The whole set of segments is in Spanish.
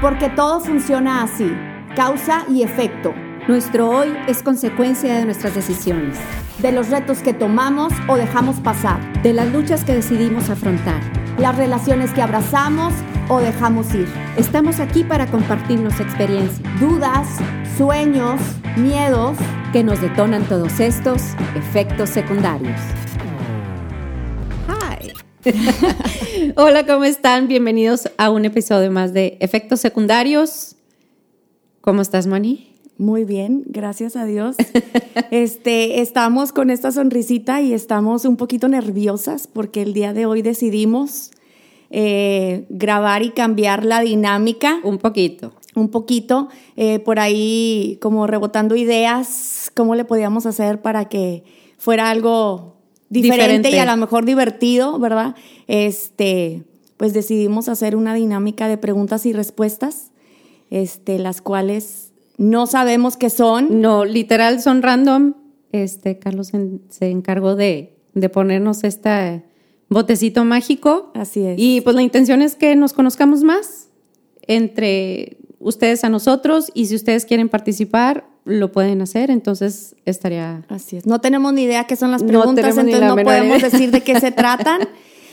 Porque todo funciona así, causa y efecto. Nuestro hoy es consecuencia de nuestras decisiones, de los retos que tomamos o dejamos pasar, de las luchas que decidimos afrontar, las relaciones que abrazamos o dejamos ir. Estamos aquí para compartirnos experiencias, dudas, sueños, miedos que nos detonan todos estos efectos secundarios. Hola, ¿cómo están? Bienvenidos a un episodio más de Efectos Secundarios. ¿Cómo estás, Mani? Muy bien, gracias a Dios. Este, estamos con esta sonrisita y estamos un poquito nerviosas porque el día de hoy decidimos eh, grabar y cambiar la dinámica. Un poquito. Un poquito, eh, por ahí como rebotando ideas, cómo le podíamos hacer para que fuera algo diferente, y a lo mejor divertido, ¿verdad? Este, pues decidimos hacer una dinámica de preguntas y respuestas, este, las cuales no sabemos qué son. No, literal son random. Este, Carlos se encargó de, ponernos este botecito mágico. Así es. Y pues la intención es que nos conozcamos más entre ustedes a nosotros y si ustedes quieren participar, lo pueden hacer, entonces estaría... Así es. No tenemos ni idea qué son las preguntas, entonces no podemos decir de qué se tratan.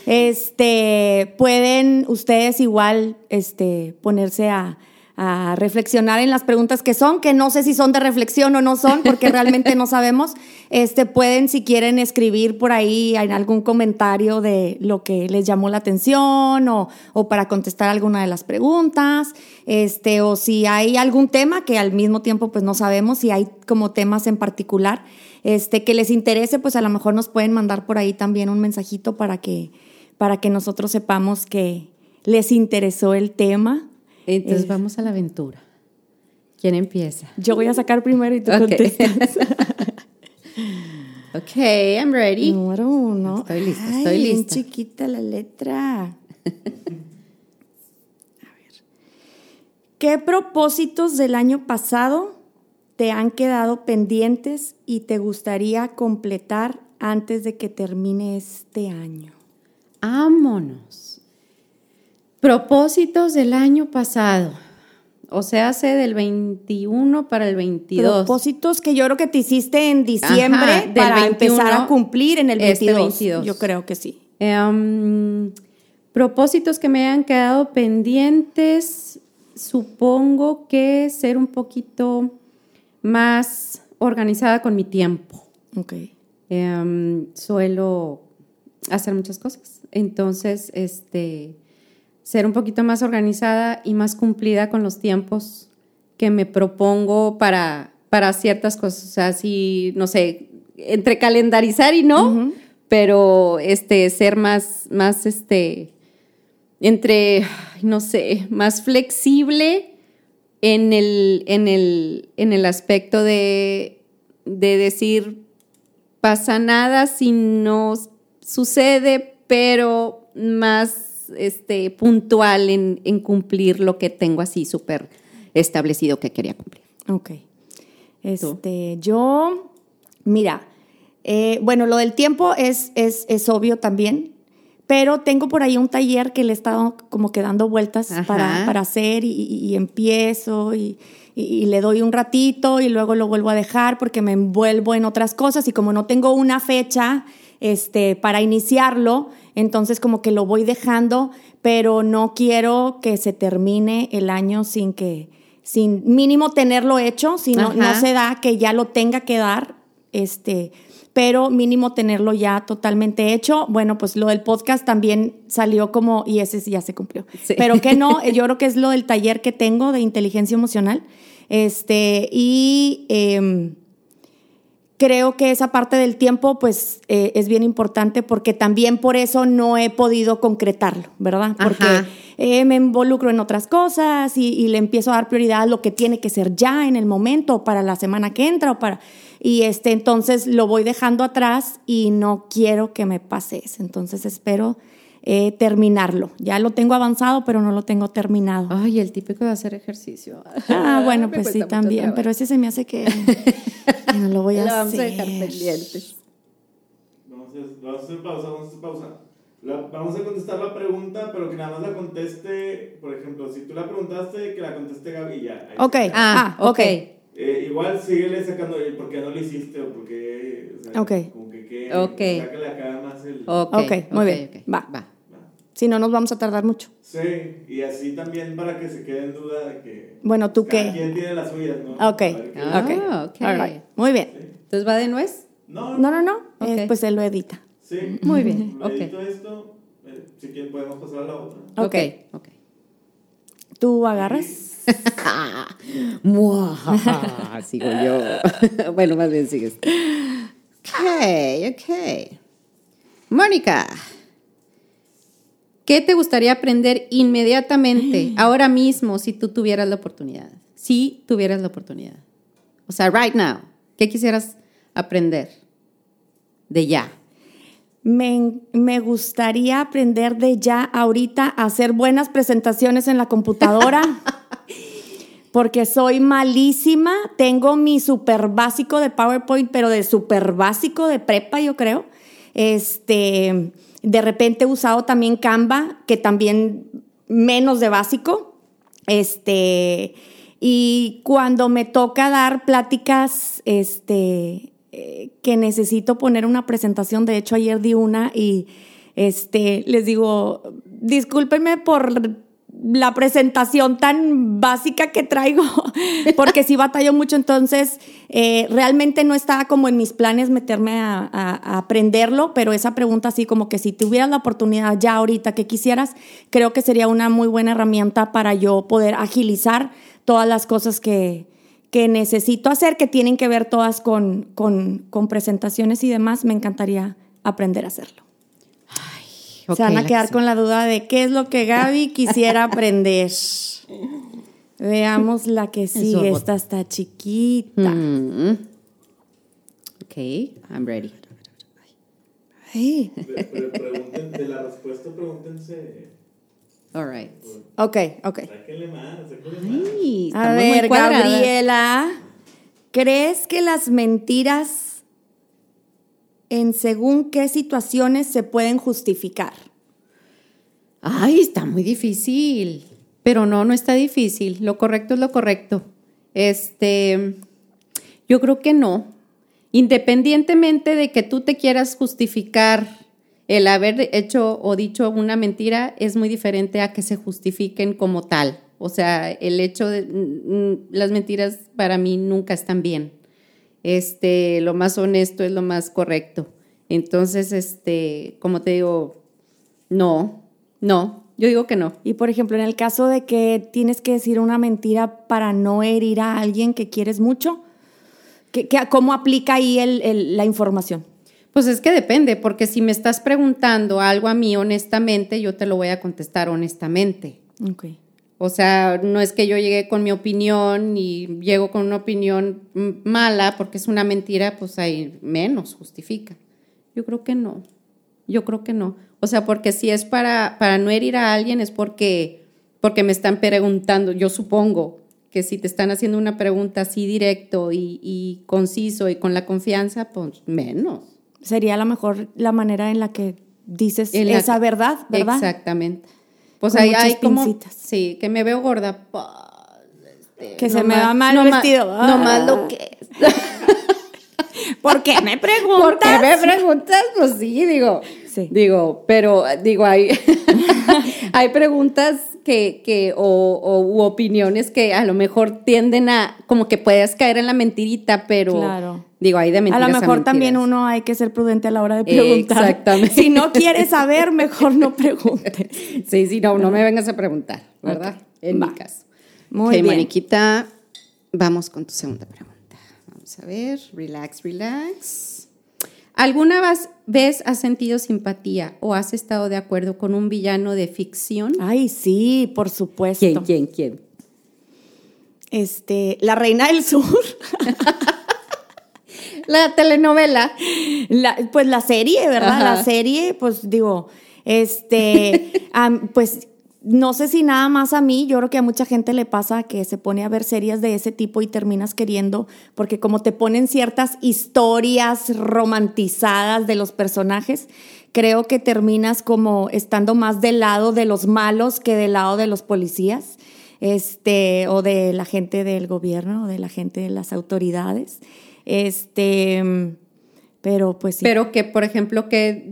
Este, pueden ustedes igual este, ponerse a, a reflexionar en las preguntas que son, que no sé si son de reflexión o no son, porque realmente no sabemos. Este, pueden, si quieren, escribir por ahí en algún comentario de lo que les llamó la atención o, o para contestar alguna de las preguntas, este, o si hay algún tema que al mismo tiempo pues no sabemos, si hay como temas en particular este, que les interese, pues a lo mejor nos pueden mandar por ahí también un mensajito para que, para que nosotros sepamos que les interesó el tema entonces vamos a la aventura. ¿Quién empieza? Yo voy a sacar primero y tú contestas. ok, I'm ready. Número uno. Estoy lista, estoy lista. Bien chiquita la letra. a ver. ¿Qué propósitos del año pasado te han quedado pendientes y te gustaría completar antes de que termine este año? Vámonos. Propósitos del año pasado. O sea, hace del 21 para el 22. Propósitos que yo creo que te hiciste en diciembre para empezar a cumplir en el 22. Este yo creo que sí. Em, propósitos que me han quedado pendientes, supongo que ser un poquito más organizada con mi tiempo. Ok. Em, suelo hacer muchas cosas. Entonces, este ser un poquito más organizada y más cumplida con los tiempos que me propongo para, para ciertas cosas. O sea, si, no sé, entre calendarizar y no, pero este, ser más, más, este, entre, no sé, más flexible en el, en el, en el aspecto de, de decir, pasa nada si no sucede, pero más este, puntual en, cumplir lo que tengo así súper establecido que quería cumplir. Ok. Este, yo, mira, eh, bueno, lo del tiempo es, es, obvio también, pero tengo por ahí un taller que le he estado como que dando vueltas para, hacer y, empiezo y, y, le doy un ratito y luego lo vuelvo a dejar porque me envuelvo en otras cosas y como no tengo una fecha este, para iniciarlo, entonces como que lo voy dejando, pero no quiero que se termine el año sin que, sin mínimo tenerlo hecho, si no, no se da que ya lo tenga que dar, este, pero mínimo tenerlo ya totalmente hecho. Bueno, pues lo del podcast también salió como, y ese ya se cumplió. Pero que no, yo creo que es lo del taller que tengo de inteligencia emocional. Este, y em, creo que esa parte del tiempo pues eh, es bien importante porque también por eso no he podido concretarlo, ¿verdad? Porque eh, me involucro en otras cosas y, le empiezo a dar prioridad a lo que tiene que ser ya en el momento, para la semana que entra o para... Y este, entonces lo voy dejando atrás y no quiero que me pase eso. Entonces espero eh, terminarlo. Ya lo tengo avanzado, pero no lo tengo terminado. Ay, el típico de hacer ejercicio. Ah, bueno, pues sí, también, pero ese se me hace que, no lo voy a hacer. Vamos a dejar pendientes. Vamos a hacer pausa, vamos a hacer pausa. vamos a contestar la pregunta, pero que nada más la conteste, por ejemplo, si tú la preguntaste, que la conteste Gaby ya. Ok, ah, ok. Eh, igual síguele sacando el por qué no lo hiciste o por qué. O sea, ok. Como que, que okay. sácale acá más el. Ok, okay muy bien. Va. Va. Si no, nos vamos a tardar mucho. Sí, y así también para que se quede en duda de que. Bueno, ¿tú qué? ¿Quién tiene las suyas, no? Ok. Ah, ok. All Muy bien. ¿Entonces va de nuez? No, no, no. no. Eh, pues él lo edita. Sí. Muy bien. Lo edito esto. Eh, si quieren, podemos pasar a la otra. Ok. Ok. ¿Tú agarras? Sigo yo. bueno, más bien sigues. Ok, ok. Mónica, ¿qué te gustaría aprender inmediatamente, ahora mismo, si tú tuvieras la oportunidad? Si tuvieras la oportunidad. O sea, right now, ¿qué quisieras aprender de ya? Me, me, gustaría aprender de ya ahorita a hacer buenas presentaciones en la computadora. porque soy malísima. Tengo mi super básico de PowerPoint, pero de super básico de prepa, yo creo. Este, de repente he usado también Canva, que también menos de básico. Este, y cuando me toca dar pláticas, este, eh, que necesito poner una presentación, de hecho ayer di una y este, les digo, discúlpenme por la presentación tan básica que traigo, porque sí batallo mucho, entonces eh, realmente no estaba como en mis planes meterme a, aprenderlo, pero esa pregunta así como que si tuvieras la oportunidad ya ahorita que quisieras, creo que sería una muy buena herramienta para yo poder agilizar todas las cosas que, que necesito hacer, que tienen que ver todas con, con, con presentaciones y demás, me encantaría aprender a hacerlo. Se van a quedar con la duda de qué es lo que Gaby quisiera aprender. Veamos la que sigue. Esta está chiquita. Mm. Ok, I'm ready. Hey. Pregunten, de la respuesta, pregúntense. All right. Ok, ok. Sáquenle más, Ay, A ver, Gabriela, ¿crees que las mentiras en según qué situaciones se pueden justificar? Ay, está muy difícil. Pero no, no está difícil. Lo correcto es lo correcto. Este, yo creo que no. Independientemente de que tú te quieras justificar el haber hecho o dicho una mentira, es muy diferente a que se justifiquen como tal. O sea, el hecho de mm, mm, las mentiras para mí nunca están bien este, lo más honesto es lo más correcto. Entonces, este, como te digo, no, no, yo digo que no. Y por ejemplo, en el caso de que tienes que decir una mentira para no herir a alguien que quieres mucho, ¿qué, cómo aplica ahí el, la información? Pues es que depende, porque si me estás preguntando algo a mí honestamente, yo te lo voy a contestar honestamente. Okay. O sea, no es que yo llegue con mi opinión y llego con una opinión mala porque es una mentira, pues ahí menos justifica. Yo creo que no. Yo creo que no. O sea, porque si es para, para no herir a alguien es porque, porque me están preguntando, yo supongo que si te están haciendo una pregunta así directo y, y conciso y con la confianza, pues menos. Sería a lo mejor la manera en la que dices esa verdad, ¿verdad? Exactamente. Pues ahí hay como, sí, que me veo gorda. Este, que se me va mal el vestido. No más lo que es. ¿Por qué me preguntas? ¿Por qué me preguntas? Pues sí, digo. Sí. Digo, pero digo, hay, hay preguntas que, que o, u opiniones que a lo mejor tienden a, como que puedes caer en la mentirita, pero claro. Digo, hay de mentiras. A lo mejor también uno hay que ser prudente a la hora de preguntar. Exactamente. Si no quieres saber, mejor no preguntes. Sí, sí, no, no me vengas a preguntar, ¿verdad? En mi caso. Muy bien. Maniquita, vamos con tu segunda pregunta. Vamos a ver, relax, relax. ¿Alguna vez has sentido simpatía o has estado de acuerdo con un villano de ficción? Ay, sí, por supuesto. ¿Quién, quién, quién? Este, La Reina del Sur. la telenovela. pues la serie, ¿verdad? La serie, pues digo, este, pues no sé si nada más a mí, yo creo que a mucha gente le pasa que se pone a ver series de ese tipo y terminas queriendo, porque como te ponen ciertas historias romantizadas de los personajes, creo que terminas como estando más del lado de los malos que del lado de los policías, este, o de la gente del gobierno, o de la gente de las autoridades. Este, pero pues sí. Pero que, por ejemplo, que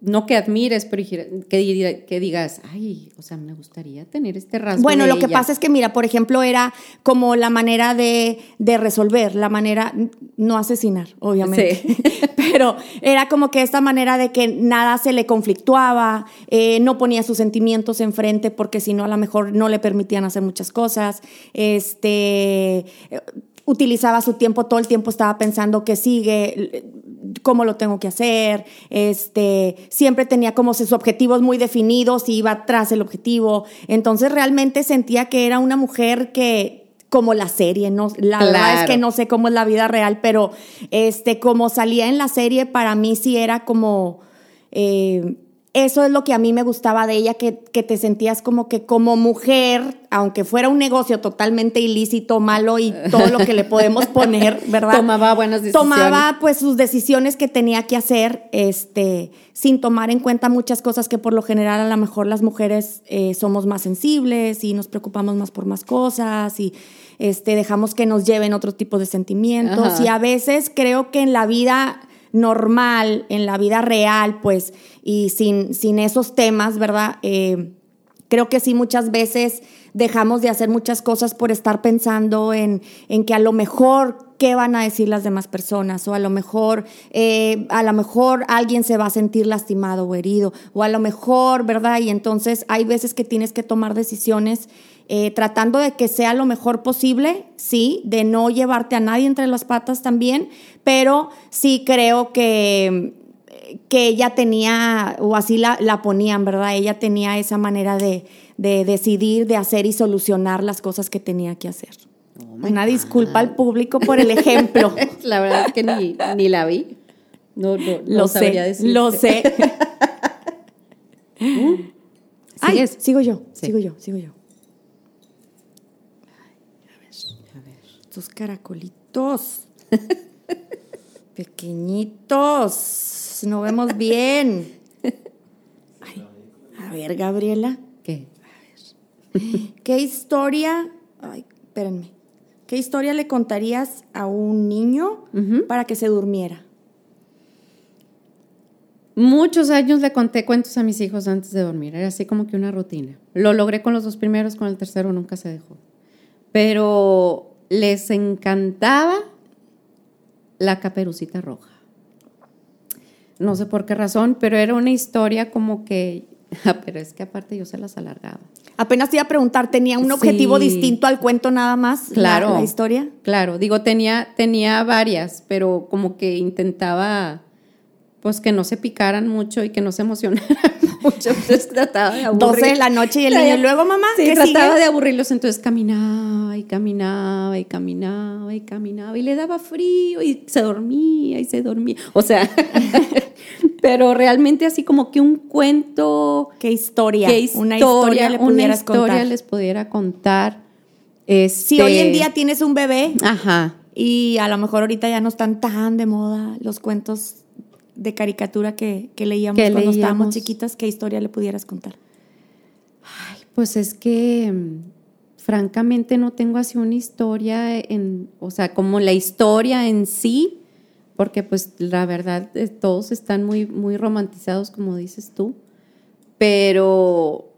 no que admires, pero que, que, digas, ay, o sea, me gustaría tener este rasgo. Bueno, lo que pasa es que, mira, por ejemplo, era como la manera de, de resolver, la manera, no asesinar, obviamente, sí. pero era como que esta manera de que nada se le conflictuaba, eh, no ponía sus sentimientos enfrente porque si no, a lo mejor no le permitían hacer muchas cosas, este utilizaba su tiempo, todo el tiempo estaba pensando qué sigue, cómo lo tengo que hacer, este, siempre tenía como sus objetivos muy definidos y iba tras el objetivo. Entonces realmente sentía que era una mujer que como la serie, no, la verdad es que no sé cómo es la vida real, pero este, como salía en la serie, para mí sí era como eh, eso es lo que a mí me gustaba de ella, que, te sentías como que como mujer, aunque fuera un negocio totalmente ilícito, malo y todo lo que le podemos poner, ¿verdad? Tomaba buenas decisiones. Tomaba pues sus decisiones que tenía que hacer, este, sin tomar en cuenta muchas cosas que por lo general a lo mejor las mujeres eh, somos más sensibles y nos preocupamos más por más cosas y este, dejamos que nos lleven otro tipo de sentimientos. Y a veces creo que en la vida normal, en la vida real, pues, y sin, sin esos temas, ¿verdad? Eh, creo que sí muchas veces dejamos de hacer muchas cosas por estar pensando en, en, que a lo mejor qué van a decir las demás personas o a lo mejor eh, a lo mejor alguien se va a sentir lastimado o herido o a lo mejor verdad y entonces hay veces que tienes que tomar decisiones eh, tratando de que sea lo mejor posible, sí, de no llevarte a nadie entre las patas también, pero sí creo que, que ella tenía, o así la, la ponían, ¿verdad? Ella tenía esa manera de, de, decidir, de hacer y solucionar las cosas que tenía que hacer. Oh Una disculpa al público por el ejemplo. la verdad es que ni, ni la vi. No, no, lo sé, lo sé. Ay, sigo yo, sigo yo, sigo yo. Estos caracolitos. Pequeñitos. No vemos bien. a ver, Gabriela. ¿Qué? A ver. ¿Qué historia? Ay, espérenme. ¿Qué historia le contarías a un niño para que se durmiera? Muchos años le conté cuentos a mis hijos antes de dormir. Era así como que una rutina. Lo logré con los dos primeros, con el tercero nunca se dejó. Pero les encantaba la caperucita roja. No sé por qué razón, pero era una historia como que, ah, pero es que aparte yo se las alargaba. Apenas te iba a preguntar, ¿tenía un objetivo distinto al cuento nada más? Claro. La, historia. Claro, digo, tenía, tenía varias, pero como que intentaba pues que no se picaran mucho y que no se emocionaran mucho. Entonces trataba de aburrir. 12 de la noche y el niño, luego mamá, sí, trataba de aburrirlos, entonces caminaba y caminaba y caminaba y caminaba y le daba frío y se dormía y se dormía. O sea, pero realmente así como que un cuento. ¿Qué historia? ¿Qué historia, una historia, le una historia les pudiera contar. Este, si hoy en día tienes un bebé. Ajá. Y a lo mejor ahorita ya no están tan de moda los cuentos de caricatura que, leíamos cuando estábamos chiquitas, ¿qué historia le pudieras contar? Ay, pues es que francamente no tengo así una historia en, o sea, como la historia en sí, porque pues la verdad eh, todos están muy, muy romantizados, como dices tú, pero,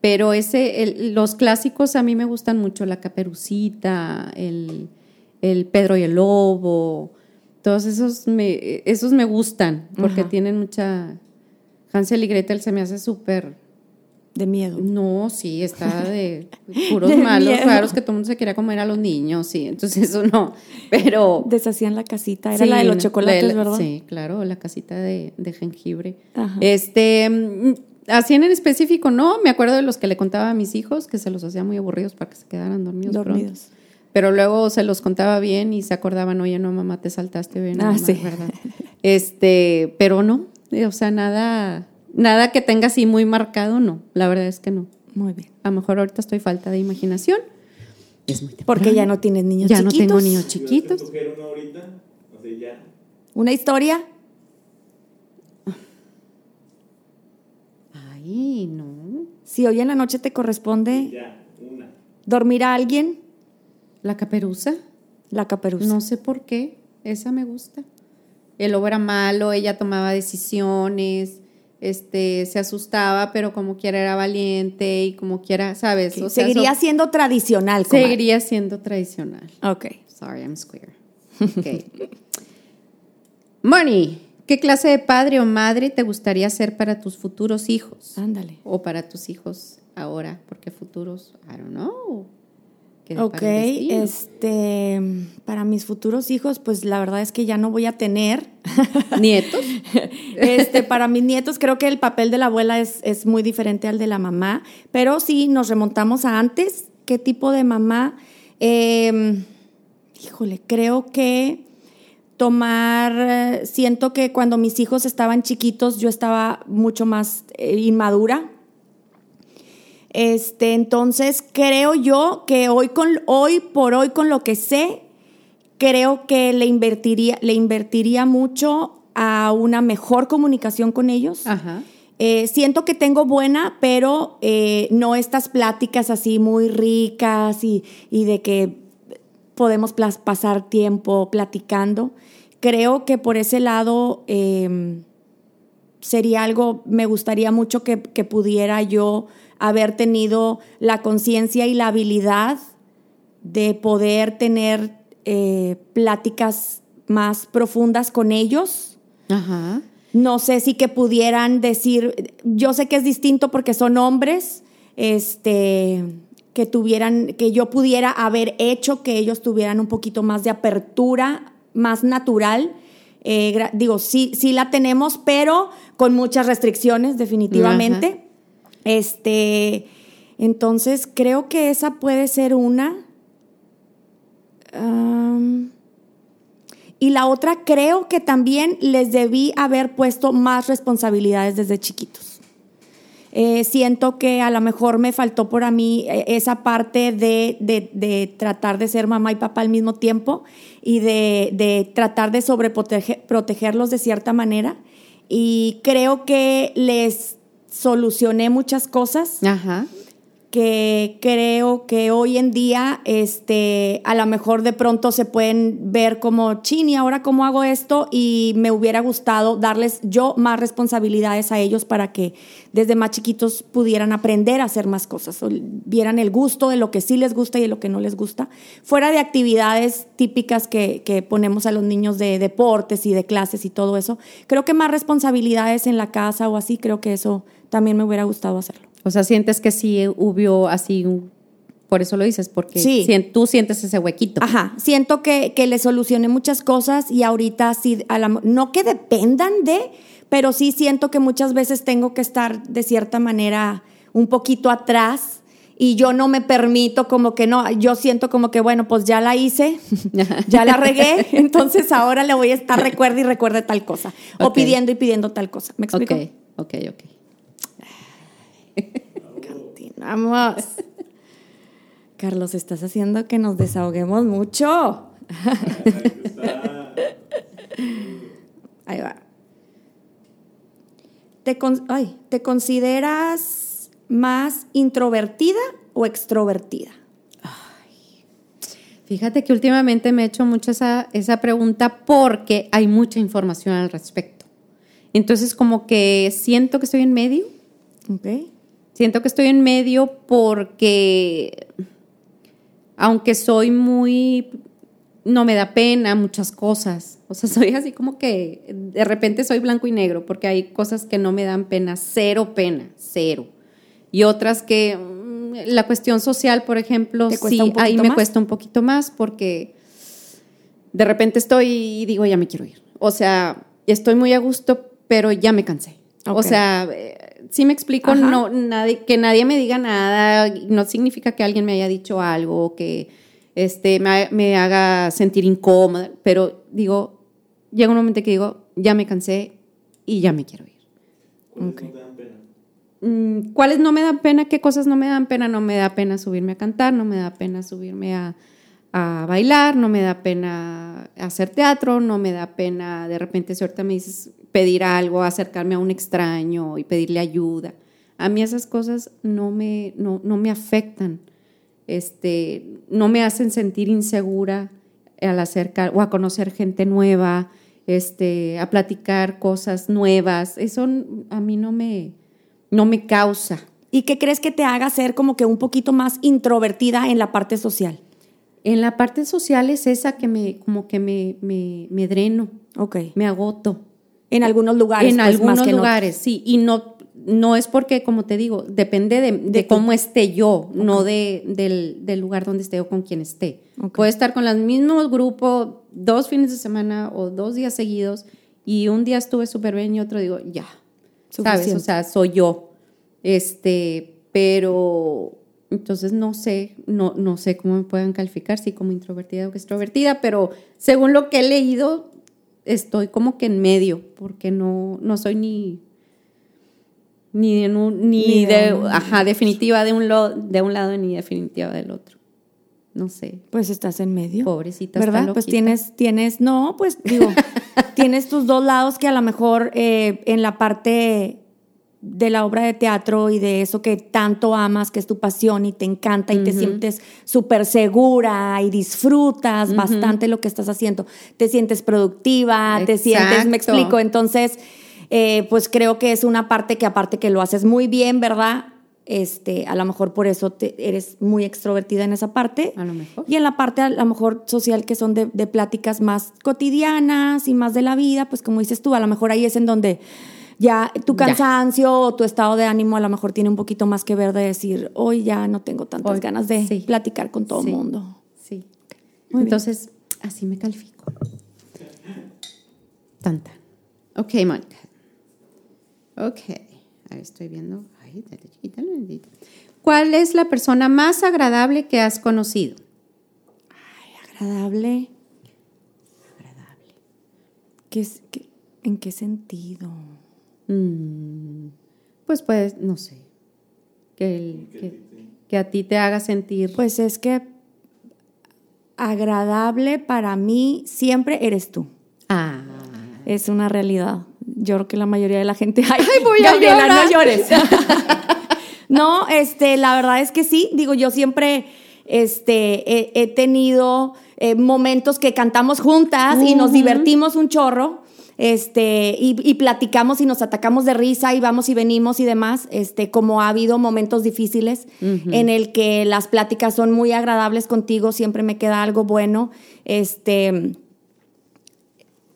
pero ese, los clásicos a mí me gustan mucho, la caperucita, el, el Pedro y el Lobo, todos esos me, esos me gustan porque tienen mucha... Hansel y Gretel se me hace súper... De miedo. No, sí, está de puros malos, raros que todo el mundo se quería comer a los niños, sí, entonces eso no, pero... Deshacían la casita, era la de los chocolates, ¿verdad? Sí, claro, la casita de, jengibre. Este, mm, así en específico, no, me acuerdo de los que le contaba a mis hijos, que se los hacía muy aburridos para que se quedaran dormidos. Dormidos pero luego se los contaba bien y se acordaban, oye, no, mamá, te saltaste bien. Ah, sí. ¿verdad? Este, pero no, o sea, nada, Nada que tenga así muy marcado, no. La verdad es que no. Muy bien. A lo mejor ahorita estoy falta de imaginación. Es muy temprano. Porque ya no tienes niños Ya chiquitos. no tengo niños ¿Tuvieras que chiquitos. uno ahorita? O sea, ya. ¿Una historia? Ay, no. Si hoy en la noche te corresponde Ya, una. dormir a alguien, La caperuza. la caperuza. No sé por qué. Esa me gusta. El lobo era malo, ella tomaba decisiones, este, se asustaba, pero como quiera era valiente y como quiera, ¿sabes? O sea, Seguiría so- siendo tradicional. comadre. seguiría siendo tradicional. Ok. Sorry, I'm square. Ok. Moni, ¿qué clase de padre o madre te gustaría ser para tus futuros hijos? Ándale. O para tus hijos ahora, porque futuros, I don't know. ¿Qué Ok, este, para mis futuros hijos, pues la verdad es que ya no voy a tener. ¿Nietos? Este, para mis nietos creo que el papel de la abuela es, es muy diferente al de la mamá, pero si nos remontamos a antes, ¿qué tipo de mamá? Eh, híjole, creo que tomar, eh, siento que cuando mis hijos estaban chiquitos yo estaba mucho más eh, inmadura. Este, entonces creo yo que hoy con hoy por hoy con lo que sé, creo que le invertiría, le invertiría mucho a una mejor comunicación con ellos. Ajá. Eh, siento que tengo buena, pero eh, no estas pláticas así muy ricas y, y de que podemos pasar tiempo platicando. Creo que por ese lado eh, sería algo, me gustaría mucho que, que pudiera yo haber tenido la conciencia y la habilidad de poder tener eh, pláticas más profundas con ellos. Ajá. No sé si que pudieran decir, yo sé que es distinto porque son hombres, este, que tuvieran, que yo pudiera haber hecho que ellos tuvieran un poquito más de apertura, más natural. Eh, digo, sí, sí la tenemos, pero con muchas restricciones, definitivamente. Este, entonces creo que esa puede ser una. Y la otra, creo que también les debí haber puesto más responsabilidades desde chiquitos. Eh, siento que a lo mejor me faltó por a mí eh, esa parte de, de- tratar de ser mamá y papá al mismo tiempo y de, de tratar de sobreprotegerlos de cierta manera. Y creo que les solucioné muchas cosas Ajá. Que creo que hoy en día este, a lo mejor de pronto se pueden ver como, chin, ¿y ahora cómo hago esto? Y me hubiera gustado darles yo más responsabilidades a ellos para que desde más chiquitos pudieran aprender a hacer más cosas, o vieran el gusto de lo que sí les gusta y de lo que no les gusta, fuera de actividades típicas que, que ponemos a los niños de deportes y de clases y todo eso. Creo que más responsabilidades en la casa o así, creo que eso también me hubiera gustado hacerlo. O sea, sientes que sí hubo así, un- por eso lo dices, porque Sí. tú sientes ese huequito. Ajá, siento que, que le solucioné muchas cosas y ahorita sí, a la- no que dependan de, pero sí siento que muchas veces tengo que estar de cierta manera un poquito atrás y yo no me permito como que no, yo siento como que bueno, pues ya la hice, ya la regué, entonces ahora le voy a estar recuerde y recuerde tal cosa, o pidiendo y pidiendo tal cosa. ¿Me explico? Ok, ok, ok. Continuamos. Carlos, estás haciendo que nos desahoguemos mucho. Ahí va. ¿Te, con- ay, ¿Te consideras más introvertida o extrovertida? Fíjate que últimamente me he hecho mucho esa, esa pregunta porque hay mucha información al respecto. Entonces, como que siento que estoy en medio. Ok. Siento que estoy en medio porque, aunque soy muy, no me da pena muchas cosas. O sea, soy así como que de repente soy blanco y negro porque hay cosas que no me dan pena, cero pena, cero. Y otras que mm, la cuestión social, por ejemplo, ¿Te cuesta sí, ahí me más? cuesta un poquito más porque de repente estoy y digo, ya me quiero ir. O sea, estoy muy a gusto, pero ya me cansé. O sea, sí me explico, Ajá. no, nadie, que nadie me diga nada, no significa que alguien me haya dicho algo, o que este, me, me haga sentir incómoda, pero digo, llega un momento que digo, ya me cansé y ya me quiero ir. Eso no te dan mm, cuáles no me dan pena, qué cosas no me dan pena. No me da pena subirme a cantar, no me da pena subirme a, a bailar, no me da pena hacer teatro, no me da pena de repente si ahorita me dices pedir algo, acercarme a un extraño y pedirle ayuda. A mí esas cosas no me, no, no me afectan, este, no me hacen sentir insegura al acercar o a conocer gente nueva, este, a platicar cosas nuevas. Eso a mí no me, no me causa. ¿Y qué crees que te haga ser como que un poquito más introvertida en la parte social? En la parte social es esa que me, como que me, me, dreno. Ok. Me agoto. En algunos lugares. En pues, algunos lugares, sí. Y no, no es porque, como te digo, depende de, cómo esté yo, no de, del, lugar donde esté o con quien esté. Puede estar con los mismos grupos dos fines de semana o dos días seguidos y un día estuve súper bien y otro digo, ya. ¿Sabes? O sea, soy yo. Este, pero entonces no sé, no, no sé cómo me pueden calificar, si como introvertida o extrovertida, pero según lo que he leído, estoy como que en medio, porque no, no soy ni, ni, de, ni, de, ajá, definitiva de un, lo, de un lado ni definitiva del otro. No sé. Pues estás en medio. Pobrecita. ¿Verdad? Pues tienes, tienes, no, pues digo, tienes tus dos lados que a lo mejor eh, en la parte de la obra de teatro y de eso que tanto amas, que es tu pasión y te encanta y te sientes súper segura y disfrutas bastante lo que estás haciendo. Te sientes productiva, te sientes, me explico. Entonces, eh, pues creo que es una parte que aparte que lo haces muy bien, ¿verdad? Este, a lo mejor por eso te, eres muy extrovertida en esa parte. A lo mejor. Y en la parte a lo mejor social que son de, de pláticas más cotidianas y más de la vida, pues como dices tú, a lo mejor ahí es en donde ya tu cansancio o tu estado de ánimo a lo mejor tiene un poquito más que ver de decir, hoy ya no tengo tantas ganas de platicar con todo el mundo. Sí. Entonces, así me califico. Tanta. Ok, Mónica. Ok. Ahí estoy viendo. Ay, dale, chiquita, ¿Cuál es la persona más agradable que has conocido? Ay, agradable. Agradable. ¿Qué es, ¿En qué sentido? Mm, pues pues, no sé, que, que, a ti te haga sentir. Pues es que agradable para mí siempre eres tú. Ah. Es una realidad. Yo creo que la mayoría de la gente. Ay, voy a llorar. no llores. no, este, la verdad es que sí. Digo, yo siempre este, he, tenido eh, momentos que cantamos juntas y nos divertimos un chorro este, y, platicamos y nos atacamos de risa y vamos y venimos y demás, este, como ha habido momentos difíciles en el que las pláticas son muy agradables contigo, siempre me queda algo bueno, este,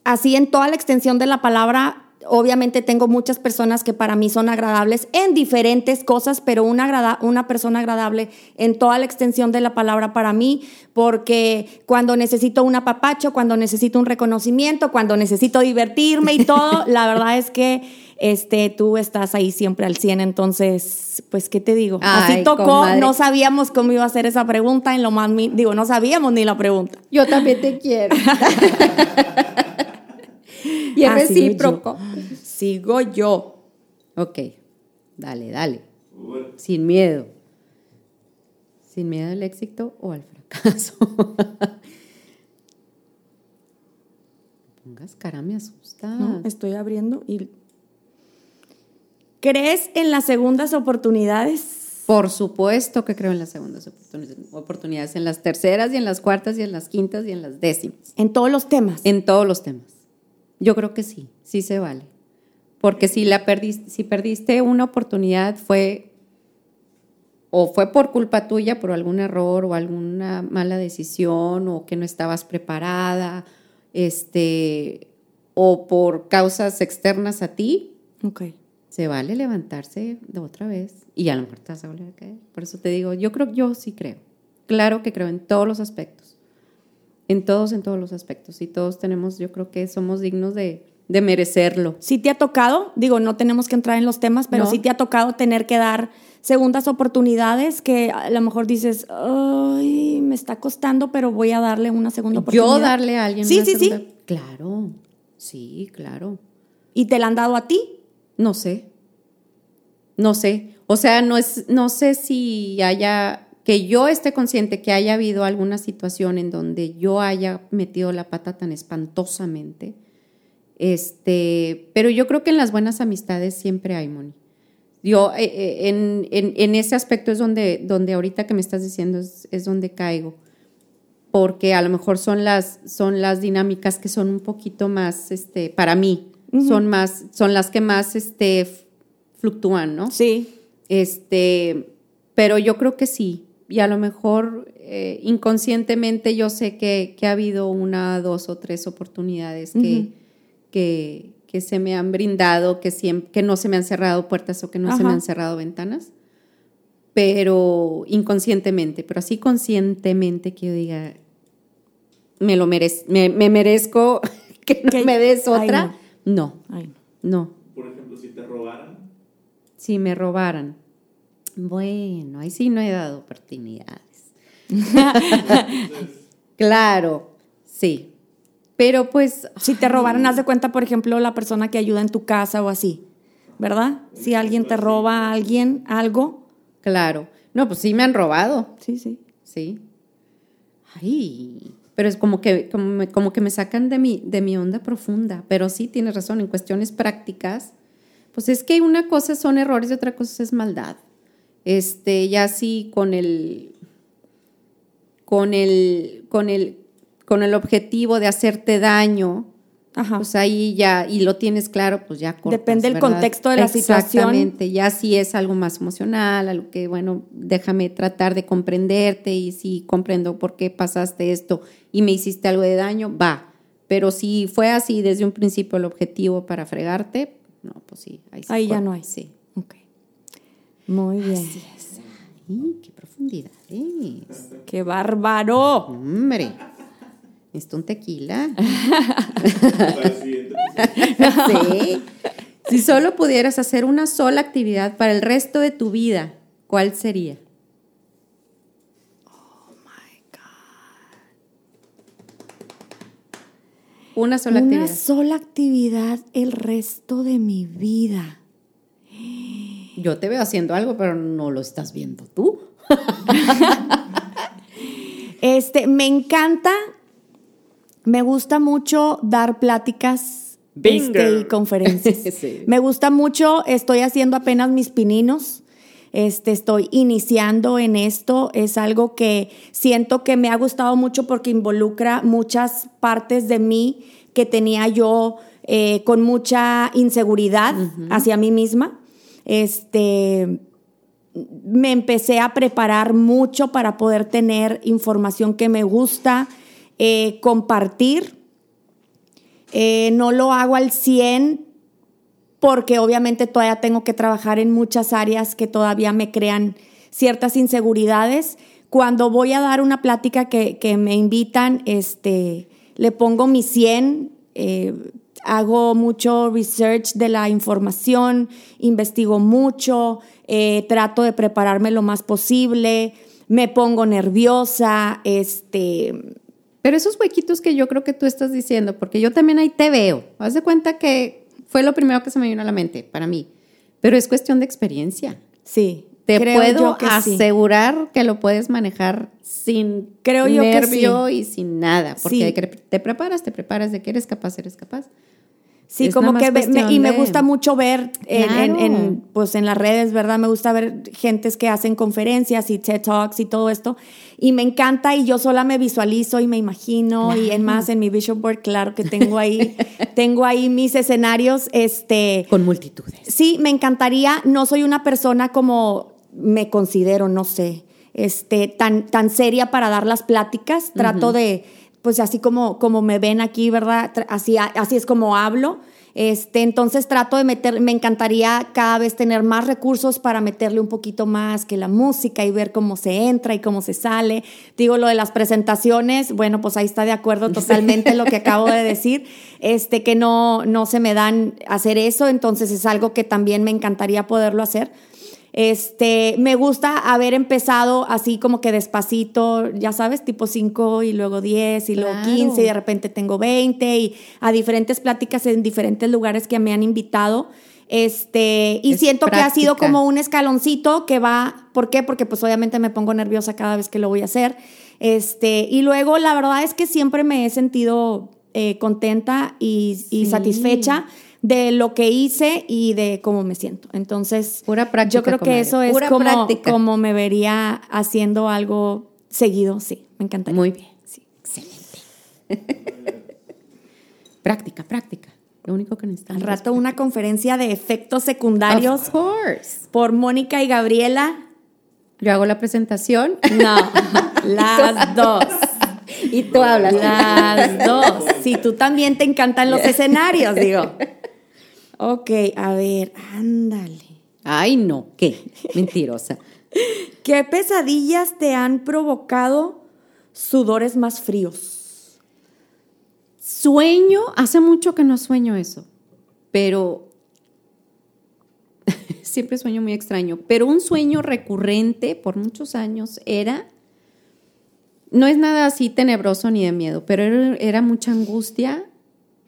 así en toda la extensión de la palabra, obviamente tengo muchas personas que para mí son agradables en diferentes cosas, pero una, una persona agradable en toda la extensión de la palabra para mí, porque cuando necesito un apapacho, cuando necesito un reconocimiento, cuando necesito divertirme y todo, la verdad es que este, tú estás ahí siempre al 100, entonces, pues, ¿qué te digo? Así tocó, no sabíamos cómo iba a ser esa pregunta, en lo más, digo, no sabíamos ni la pregunta. Yo también te quiero. y es recíproco. Sigo yo. Ok, dale, dale. Sin miedo. Sin miedo al éxito o al fracaso. pongas cara, me asusta. No, estoy abriendo y. ¿Crees en las segundas oportunidades? Por supuesto que creo en las segundas oportunidades, en las terceras y en las cuartas y en las quintas y en las décimas. En todos los temas. En todos los temas. Yo creo que sí, sí se vale. Porque si la perdiste, si perdiste una oportunidad fue o fue por culpa tuya, por algún error o alguna mala decisión o que no estabas preparada, este, o por causas externas a ti. Okay. Se vale levantarse de otra vez y a lo mejor te vas a volver a caer. Por eso te digo, yo creo, yo sí creo. Claro que creo en todos los aspectos en todos, en todos los aspectos. Y todos tenemos, yo creo que somos dignos de, merecerlo. Si te ha tocado, digo, no tenemos que entrar en los temas, pero sí te ha tocado tener que dar segundas oportunidades que a lo mejor dices, ay, me está costando, pero voy a darle una segunda oportunidad. Yo darle a alguien sí, una sí, Sí, Claro, sí, claro. ¿Y te la han dado a ti? No sé. no sé. O sea, no, es, no sé si haya, que yo esté consciente que haya habido alguna situación en donde yo haya metido la pata tan espantosamente. Este, pero yo creo que en las buenas amistades siempre hay, Moni. Yo, eh, eh, en, en, en, ese aspecto es donde, donde ahorita que me estás diciendo es, es, donde caigo, porque a lo mejor son las, son las dinámicas que son un poquito más, este, para mí, uh -huh. son más, son las que más, este, fluctúan, ¿no? Sí. Este, pero yo creo que sí, y a lo mejor eh, inconscientemente yo sé que, que, ha habido una, dos o tres oportunidades que, uh -huh. que, que se me han brindado, que, siempre, que no se me han cerrado puertas o que no Ajá. se me han cerrado ventanas, pero inconscientemente, pero así conscientemente que yo diga, me lo merez, me, me merezco que no me des otra. Ay, no. No, Ay, no. Por ejemplo, si te robaran. Si me robaran. Bueno, ahí sí no he dado oportunidades. claro, sí. Pero pues... Si te robaran, haz de cuenta, por ejemplo, la persona que ayuda en tu casa o así, ¿verdad? Si alguien te roba a alguien algo. Claro. No, pues sí me han robado. Sí, sí. Sí. Ay, pero es como que, como, me, como que me sacan de mi, de mi onda profunda. Pero sí, tienes razón, en cuestiones prácticas, pues es que una cosa son errores y otra cosa es maldad. Este, ya sí con el, con el, con el, con el objetivo de hacerte daño, Ajá. pues ahí ya, y lo tienes claro, pues ya cortas, Depende del contexto de la situación. Exactamente, ya si es algo más emocional, algo que, bueno, déjame tratar de comprenderte y si comprendo por qué pasaste esto y me hiciste algo de daño, va. Pero si fue así desde un principio el objetivo para fregarte, no, pues sí. Ahí, sí ahí ya no hay. Sí. Muy bien. Así es. Ay, qué profundidad es. ¡Qué bárbaro! Hombre. ¿Necesito un tequila? sí. Si solo pudieras hacer una sola actividad para el resto de tu vida, ¿cuál sería? Oh my God. Una sola una actividad. Una sola actividad el resto de mi vida. Yo te veo haciendo algo, pero no lo estás viendo tú. este, me encanta me gusta mucho dar pláticas este, y conferencias. sí. Me gusta mucho, estoy haciendo apenas mis pininos. Este, estoy iniciando en esto. Es algo que siento que me ha gustado mucho porque involucra muchas partes de mí que tenía yo eh, con mucha inseguridad uh -huh. hacia mí misma. Este, me empecé a preparar mucho para poder tener información que me gusta, eh, compartir. Eh, no lo hago al 100 porque obviamente todavía tengo que trabajar en muchas áreas que todavía me crean ciertas inseguridades. Cuando voy a dar una plática que, me invitan, este, le pongo mi 100, eh, hago mucho research de la información, investigo mucho, eh, trato de prepararme lo más posible, me pongo nerviosa, este pero esos huequitos que yo creo que tú estás diciendo, porque yo también ahí te veo, haz de cuenta que fue lo primero que se me vino a la mente para mí, pero es cuestión de experiencia. Sí. Te puedo que asegurar sí. que lo puedes manejar sin creo yo nervio que sí. y sin nada, porque sí. te preparas, te preparas de que eres capaz, eres capaz. Sí, es como que me, y me gusta mucho ver en, claro. en, en, pues en las redes, ¿verdad? Me gusta ver gentes que hacen conferencias y TED Talks y todo esto. Y me encanta y yo sola me visualizo y me imagino claro. y en más en mi vision board, claro que tengo ahí, tengo ahí mis escenarios. Este, Con multitudes. Sí, me encantaría. No soy una persona como me considero, no sé, este, tan, tan seria para dar las pláticas. Trato uh -huh. de pues así como, como me ven aquí, ¿verdad? Así, así es como hablo. Este, entonces trato de meter, me encantaría cada vez tener más recursos para meterle un poquito más que la música y ver cómo se entra y cómo se sale. Digo, lo de las presentaciones, bueno, pues ahí está de acuerdo totalmente lo que acabo de decir, este, que no, no se me dan hacer eso, entonces es algo que también me encantaría poderlo hacer. Este, me gusta haber empezado así como que despacito, ya sabes, tipo 5 y luego 10 y luego claro. 15 y de repente tengo 20 y a diferentes pláticas en diferentes lugares que me han invitado. Este, y Es siento que ha sido como un escaloncito que va, ¿por qué? Porque pues obviamente me pongo nerviosa cada vez que lo voy a hacer. Este, y luego la verdad es que siempre me he sentido eh, contenta y, satisfecha de lo que hice y de cómo me siento. Entonces, Pura práctica, yo creo que eso es pura como, práctica. como me vería haciendo algo seguido, sí, me encantaría. Muy bien. Sí. Excelente. práctica, práctica. Lo único que necesitamos. Al rato una conferencia de efectos secundarios Of course. por Mónica y Gabriela. Yo hago la presentación No, las dos. y tú hablas. Las dos. Si tú también te encantan los escenarios, digo. Ok, a ver, ándale. Ay, no, qué mentirosa. ¿Qué pesadillas te han provocado sudores más fríos? Sueño, hace mucho que no sueño eso, pero siempre sueño muy extraño, pero un sueño recurrente por muchos años era, no es nada así tenebroso ni de miedo, pero era, era mucha angustia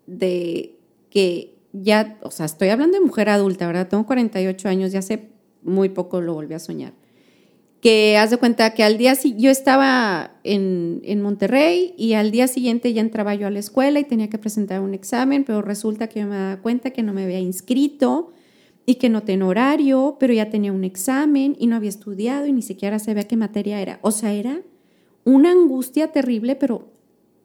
de que ya, o sea, estoy hablando de mujer adulta, ¿verdad? Tengo 48 años, ya hace muy poco lo volví a soñar que haz de cuenta que al día siguiente yo estaba en, en, Monterrey y al día siguiente ya entraba yo a la escuela y tenía que presentar un examen, pero resulta que yo me daba cuenta que no me había inscrito y que no tenía horario, pero ya tenía un examen y no había estudiado y ni siquiera sabía qué materia era. O sea, era una angustia terrible, pero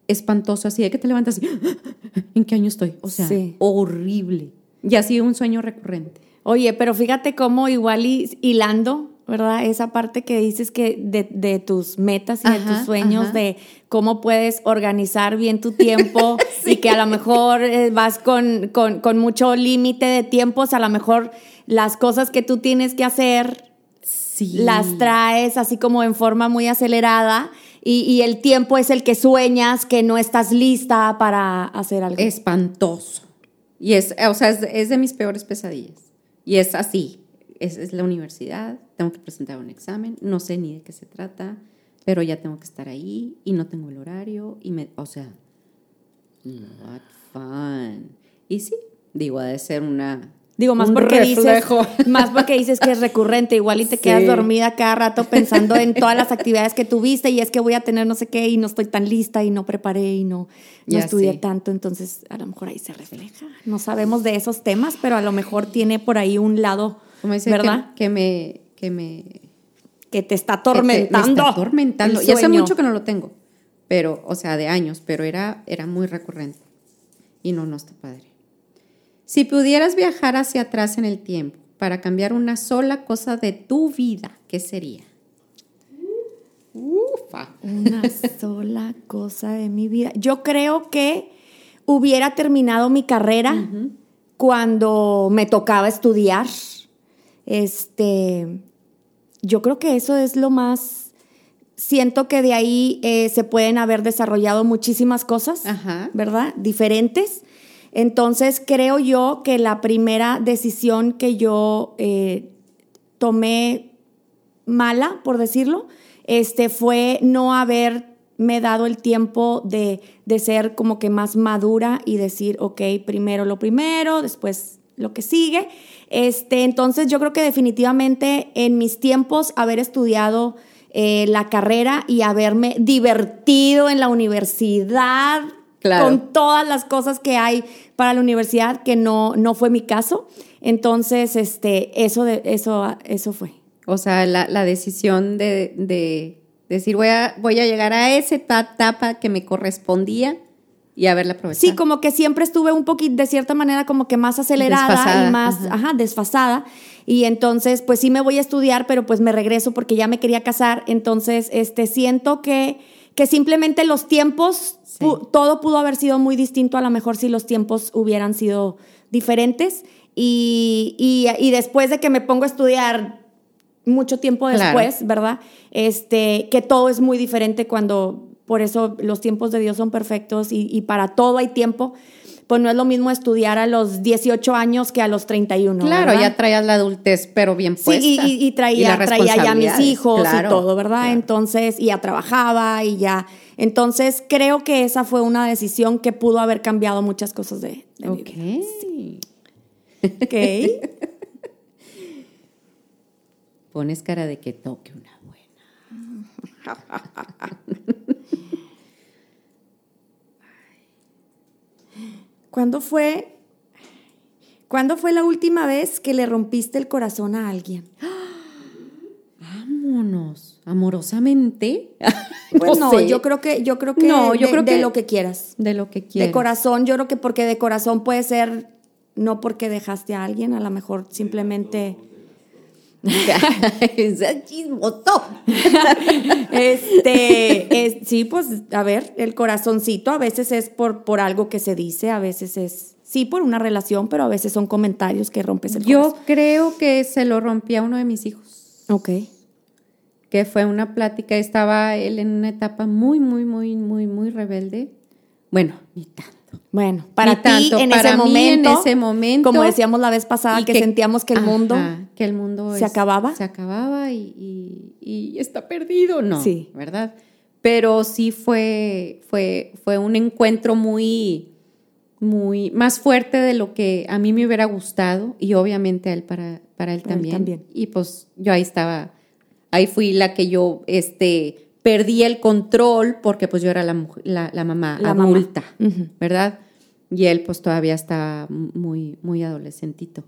espantosa, así de que te levantas y, ¿en qué año estoy? O sea, Sí. horrible. Y ha sido un sueño recurrente. Oye, pero fíjate cómo igual y- hilando, ¿verdad? Esa parte que dices que de, de tus metas y de tus sueños, ajá. de cómo puedes organizar bien tu tiempo y que a lo mejor eh, vas con, con, con mucho límite de tiempos, a lo mejor las cosas que tú tienes que hacer Sí. las traes así como en forma muy acelerada y, el tiempo es el que sueñas que no estás lista para hacer algo. espantoso. Y es, o sea, es, de mis peores pesadillas. Y es así. Es, la universidad, tengo que presentar un examen, no sé ni de qué se trata, pero ya tengo que estar ahí y no tengo el horario y me, o sea, not fun. Y sí, digo, ha de ser una Digo, más un porque reflejo. dices, más porque dices que es recurrente, igual y te quedas dormida cada rato pensando en todas las actividades que tuviste y es que voy a tener no sé qué y no estoy tan lista y no preparé y no, no estudié tanto, entonces a lo mejor ahí se refleja. No sabemos de esos temas, pero a lo mejor tiene por ahí un lado, como dice ¿verdad? Que, que me que me Que te está te- atormentando. me está atormentando. el Y hace mucho que no lo tengo. Pero, o sea, de años, pero era, era muy recurrente. Y no, no está padre. Si pudieras viajar hacia atrás en el tiempo para cambiar una sola cosa de tu vida, ¿qué sería? Ufa. Una sola cosa de mi vida. Yo creo que hubiera terminado mi carrera cuando me tocaba estudiar. Este, yo creo que eso es lo más. Siento que de ahí eh, se pueden haber desarrollado muchísimas cosas, Ajá. ¿verdad? Diferentes. Entonces creo yo que la primera decisión que yo eh, tomé mala, por decirlo, este, fue no haberme dado el tiempo de, de ser como que más madura y decir, ok, primero lo primero, después lo que sigue. Este, entonces yo creo que definitivamente en mis tiempos haber estudiado eh, la carrera y haberme divertido en la universidad Claro. con todas las cosas que hay para la universidad, que no, no fue mi caso. Entonces, este, eso, de, eso, eso fue. O sea, la, la decisión de, de decir, voy a, voy a llegar a esa eta- etapa que me correspondía y haberla aprovechado. Sí, como que siempre estuve un poquito, de cierta manera, como que más acelerada Desfasada, y más, ajá. ajá. desfasada. Y entonces, pues sí me voy a estudiar, pero pues me regreso porque ya me quería casar. Entonces, este, siento que, que simplemente los tiempos, Sí. pu- todo pudo haber sido muy distinto a lo mejor si los tiempos hubieran sido diferentes. Y, y, y después de que me pongo a estudiar mucho tiempo Claro. después, ¿verdad? Este, que todo es muy diferente cuando, por eso los tiempos de Dios son perfectos y, y para todo hay tiempo. Pues no es lo mismo estudiar a los 18 años que a los 31. Claro, ¿verdad? ya traías la adultez, pero bien Sí, puesta. y, y- y traía, traía ya mis responsabilidades, hijos claro, y todo, ¿verdad? claro. Entonces, y ya trabajaba y ya. Entonces, creo que esa fue una decisión que pudo haber cambiado muchas cosas de, de mi vida. Ok. Ok. Pones cara de que toque una buena. ¿Cuándo fue, ¿Cuándo fue la última vez que le rompiste el corazón a alguien? Vámonos. Amorosamente. Pues no, sé. yo creo que, yo creo que, No, yo de, creo de que- lo que quieras. De lo que quieras. De corazón, yo creo que porque de corazón puede ser no porque dejaste a alguien, a lo mejor simplemente. es chismoso. Este, es- sí, pues, a ver, el corazoncito a veces es por, por algo que se dice, a veces es, sí, por una relación, pero a veces son comentarios que rompes el Yo corazón. creo que se lo rompí a uno de mis hijos. Ok. que fue una plática, estaba él en una etapa muy, muy, muy, muy, muy rebelde. Bueno, ni tanto. Bueno, para ti tanto, en para ese mí momento, en ese momento, como decíamos la vez pasada, que, sentíamos que el Ajá, mundo que el mundo se acababa. Se acababa y, y- y está perdido, no, Sí. ¿verdad? Pero sí fue, fue, fue un encuentro muy, muy más fuerte de lo que a mí me hubiera gustado y obviamente a él para, para él, Para él también. Y pues yo ahí estaba, ahí fui la que yo este, perdí el control porque pues yo era la, la, la mamá La mamá. adulta. ¿verdad? Y él pues todavía estaba muy, muy adolescentito.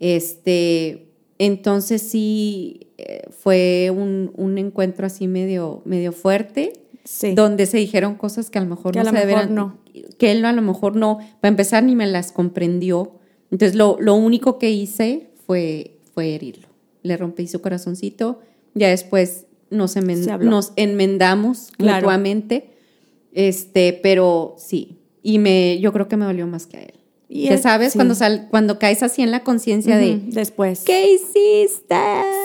Este, entonces sí eh, fue un, un encuentro así medio, medio fuerte, Sí. donde se dijeron cosas que a lo mejor Que no a lo se mejor deberían, no. que él a lo mejor no, para empezar ni me las comprendió. Entonces lo, lo único que hice fue, fue herirlo. Le rompí su corazoncito, ya después nos, nos enmendamos Claro. mutuamente, este, pero sí, y me, yo creo que me dolió más que a él. Y es- sabes, sí. cuando, sal, cuando caes así en la conciencia de, Después. ¿Qué hiciste?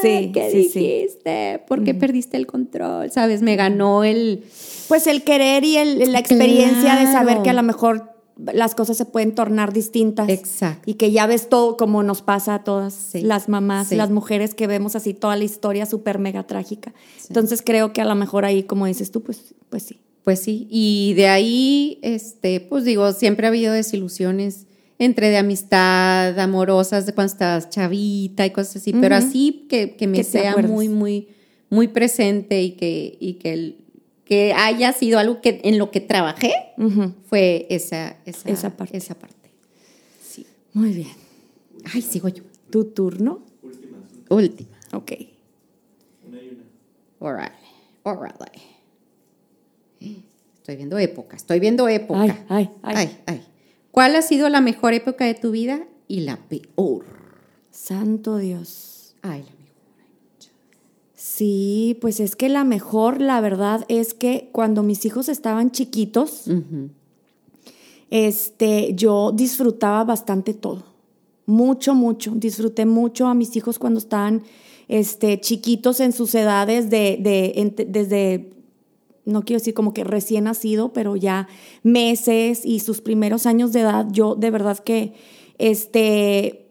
Sí, ¿Qué sí, dijiste? ¿Por qué perdiste el control? ¿Sabes? Me ganó el... Pues el querer y el- la experiencia de saber que a lo mejor las cosas se pueden tornar distintas. Exacto. Y que ya ves todo como nos pasa a todas Sí. las mamás, Sí. las mujeres que vemos así toda la historia súper mega trágica. Entonces creo que a lo mejor ahí, como dices tú, pues, pues sí. Pues sí, y de ahí, este, pues digo, siempre ha habido desilusiones entre de amistad, amorosas, de cuando estabas chavita y cosas así, pero así que, que me Que sea muy, muy, muy presente y que, y que, el- que haya sido algo que en lo que trabajé fue esa, esa, Esa parte. Esa parte. Sí. Muy bien. Ay, sigo yo. ¿Tu turno? Últimas. Última. Ok. Una y una. Alright. Alright. Estoy viendo época, estoy viendo época. Ay, ay, ay. Ay, ay. ¿Cuál ha sido la mejor época de tu vida y la peor? Santo Dios. Ay, la mejor. Sí, pues es que la mejor, la verdad, es que cuando mis hijos estaban chiquitos, este, yo disfrutaba bastante todo. Mucho, mucho. Disfruté mucho a mis hijos cuando estaban este, chiquitos en sus edades de, de- desde, no quiero decir como que recién nacido, pero ya meses y sus primeros años de edad, yo de verdad que este,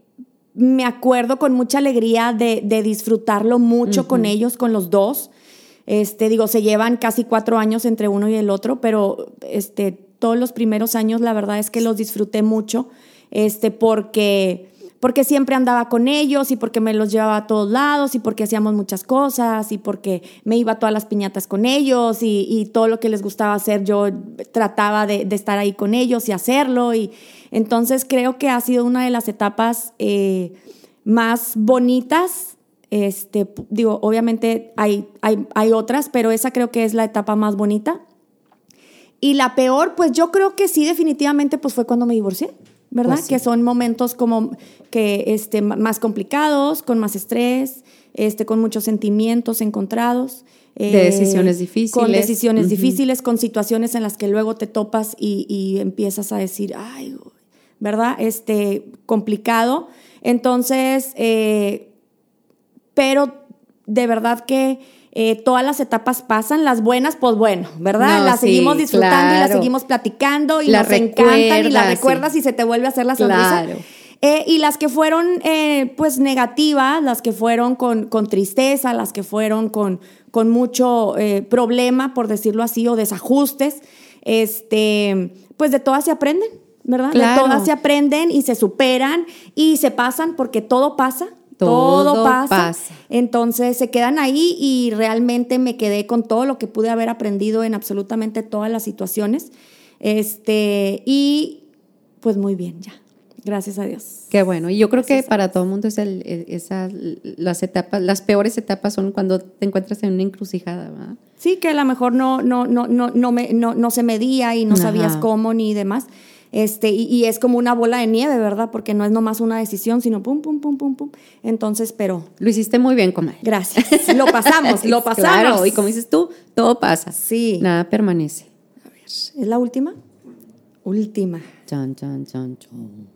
me acuerdo con mucha alegría de, de disfrutarlo mucho con ellos, con los dos. Este, digo, se llevan casi cuatro años entre uno y el otro, pero este, todos los primeros años la verdad es que los disfruté mucho, este, porque, porque siempre andaba con ellos y porque me los llevaba a todos lados y porque hacíamos muchas cosas y porque me iba a todas las piñatas con ellos y, todo lo que les gustaba hacer yo trataba de, estar ahí con ellos y hacerlo. Y entonces creo que ha sido una de las etapas eh, más bonitas. Este, digo, obviamente hay, hay, hay otras, pero esa creo que es la etapa más bonita. Y la peor, pues yo creo que sí, definitivamente, pues fue cuando me divorcié, ¿verdad? Pues sí. Que son momentos como que este, más complicados, con más estrés, este, con muchos sentimientos encontrados. eh, De decisiones difíciles. Con decisiones difíciles, con situaciones en las que luego te topas y, y empiezas a decir, ay, ¿verdad? Este, complicado. Entonces, eh, pero de verdad que eh, todas las etapas pasan, las buenas, pues bueno, ¿verdad? No, las sí, seguimos disfrutando y las seguimos platicando y Las nos encantan y las recuerdas, sí. y se te vuelve a hacer la sonrisa. Claro. Eh, y las que fueron pues pues negativas, las que fueron con, con tristeza, las que fueron con, con mucho eh, problema, por decirlo así, o desajustes, este, pues de todas se aprenden. ¿verdad? De todas se aprenden y se superan y se pasan porque todo pasa. Todo Todo, pasa. pasa. Entonces se quedan ahí y realmente me quedé con todo lo que pude haber aprendido en absolutamente todas las situaciones. Este, y pues muy bien, ya. Gracias a Dios. Qué bueno. Y yo creo que para todo el mundo es el, el- esas, las etapas, las peores etapas son cuando te encuentras en una encrucijada, ¿verdad? Sí, que a lo mejor no, no, no, no, no, me, no, no se medía y no Ajá. sabías cómo ni demás. Este, y, y es como una bola de nieve, ¿verdad? Porque no es nomás una decisión, sino pum, pum, pum, pum, pum. Entonces, pero Lo hiciste muy bien, comadre. gracias. Lo pasamos, lo pasamos. Claro, y como dices tú, todo pasa. Sí. Nada permanece. ¿Es la última? Última. Chan, chan, chan, chan.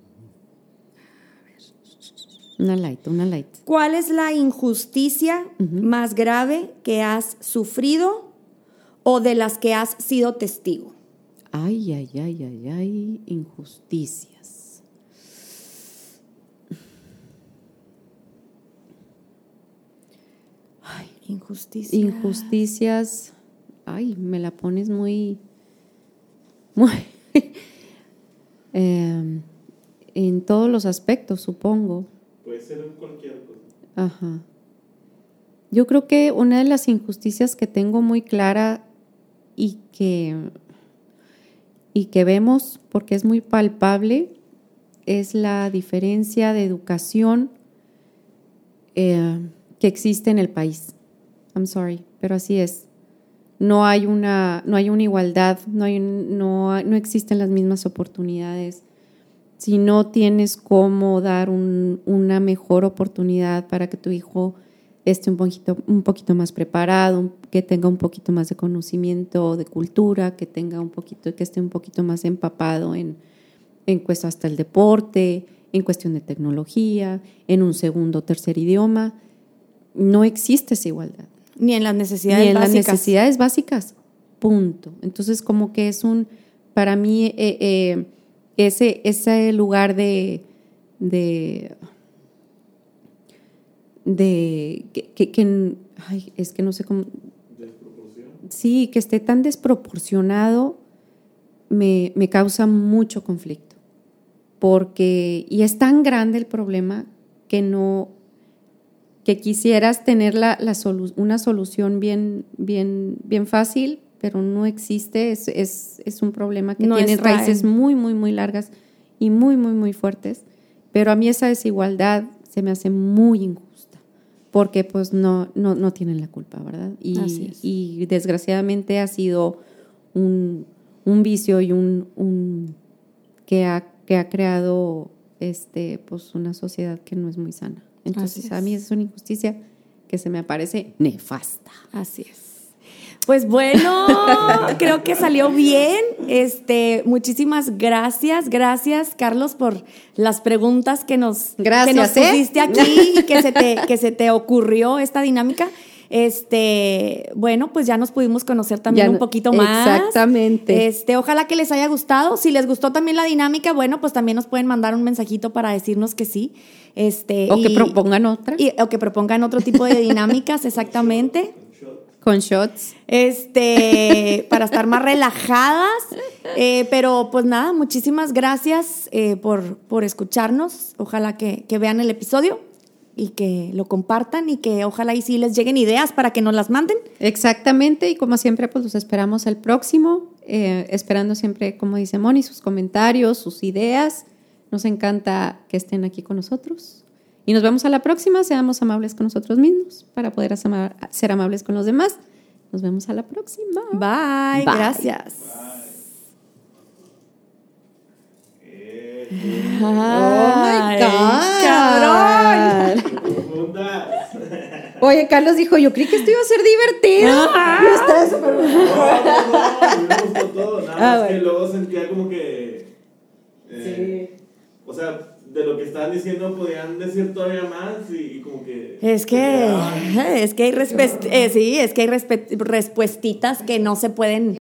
Una light, una light. ¿Cuál es la injusticia más grave que has sufrido o de las que has sido testigo? Ay, ay, ay, ay, ay, injusticias. Injusticia. Injusticias. Ay, me la pones muy. Muy. em, en todos los aspectos, supongo. Puede ser cualquier cosa. Ajá. Yo creo que una de las injusticias que tengo muy clara y que, y que vemos, porque es muy palpable, es la diferencia de educación eh, que existe en el país. I'm sorry, pero así es. No hay una, no hay una igualdad, no, hay no, no existen las mismas oportunidades si no tienes cómo dar un- una mejor oportunidad para que tu hijo esté un poquito, un poquito más preparado, que tenga un poquito más de conocimiento de cultura, que tenga un poquito, que esté un poquito más empapado en, en cuestión hasta el deporte, en cuestión de tecnología, en un segundo o tercer idioma. No existe esa igualdad Ni en las necesidades ni en las básicas. necesidades básicas. Punto. Entonces, como que es un, para mí, eh, eh, ese, ese lugar de, de, de, que, que- que- ay, es que no sé cómo. Sí, que esté tan desproporcionado, me, me causa mucho conflicto. Porque, y es tan grande el problema que no, que quisieras tener la, la solu- una solución bien, bien, bien fácil, pero no existe. Es, es, es un problema que No tiene en- raíces muy, muy, muy largas y muy, muy, muy fuertes. Pero a mí esa desigualdad se me hace muy injusta, porque pues no, no, no tienen la culpa, ¿verdad? Y, Así es. y desgraciadamente ha sido un, un vicio y un, un que, ha, que ha creado este, pues una sociedad que no es muy sana. Entonces a mí es una injusticia que se me parece nefasta. Así es. Pues bueno, creo que salió bien. Este, muchísimas gracias, gracias Carlos por las preguntas que nos, Gracias, que nos ¿eh? pusiste aquí y que se te, que se te ocurrió esta dinámica. Este, bueno, pues ya nos pudimos conocer también Ya un poquito más. Exactamente. Este, ojalá que les haya gustado. Si les gustó también la dinámica, bueno, pues también nos pueden mandar un mensajito para decirnos que sí. Este, O que propongan otra y- o que propongan otro tipo de dinámicas, exactamente. Con shots. Este, para estar más relajadas. Eh, pero pues nada, muchísimas gracias eh, por, por escucharnos. Ojalá que, que vean el episodio y que lo compartan y que ojalá y sí les lleguen ideas para que nos las manden. Exactamente, y como siempre, pues los esperamos el próximo, eh, esperando siempre, como dice Moni, sus comentarios, sus ideas. Nos encanta que estén aquí con nosotros. Y nos vemos a la próxima, seamos amables con nosotros mismos para poder ser amables con los demás. Nos vemos a la próxima. Bye, Bye. gracias. Eh, Ay, God. cabrón. Oye, Carlos dijo, yo creí que esto iba a ser divertido. Y está súper No, no, no, me gustó todo. Nada Ah, más que bueno. luego sentía como que. eh, O sea, de lo que estaban diciendo podían decir todavía más y, y como que. Es que, es que hay respe- eh, sí, es que hay respuestitas que no se pueden